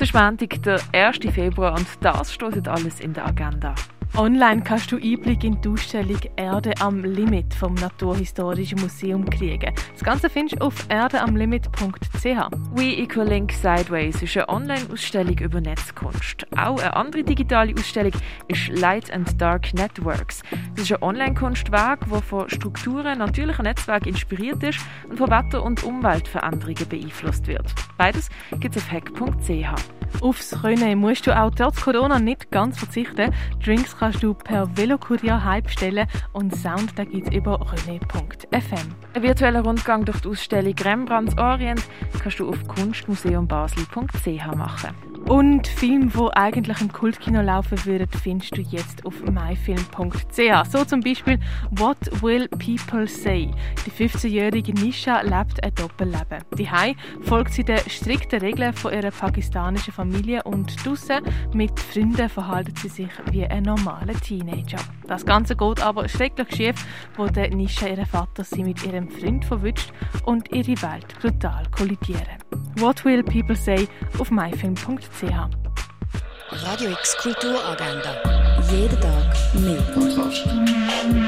Es ist Montag, der 1. Februar und das steht alles in der Agenda. Online kannst du Einblick in die Ausstellung Erde am Limit vom Naturhistorischen Museum kriegen. Das Ganze findest du auf erdeamlimit.ch. We Equal Link Sideways ist eine Online-Ausstellung über Netzkunst. Auch eine andere digitale Ausstellung ist Light and Dark Networks. Das ist ein Online-Kunstwerk, das von Strukturen natürlicher Netzwerke inspiriert ist und von Wetter- und Umweltveränderungen beeinflusst wird. Beides gibt es auf hack.ch. Aufs Können musst du auch trotz Corona nicht ganz verzichten. Drinks kannst du per Velokurier heimstellen und Sound gibt es über rene.fm. Ein virtueller Rundgang durch die Ausstellung Rembrandts Orient kannst du auf kunstmuseumbasel.ch machen. Und Filme, die eigentlich im Kultkino laufen würden, findest du jetzt auf myfilm.ch. So zum Beispiel What Will People Say? Die 15-jährige Nisha lebt ein Doppelleben. Die folgt sie den strikten Regeln von ihrer pakistanischen Familie und draussen mit Freunden verhält sie sich wie ein normaler Teenager. Das Ganze geht aber schrecklich schief, wo der Nisha ihren Vater sie mit ihrem Freund verwünscht und ihre Welt brutal kollidieren. What Will People Say auf myfilm.ch Radio X Kulturagenda. Jeden Tag mehr.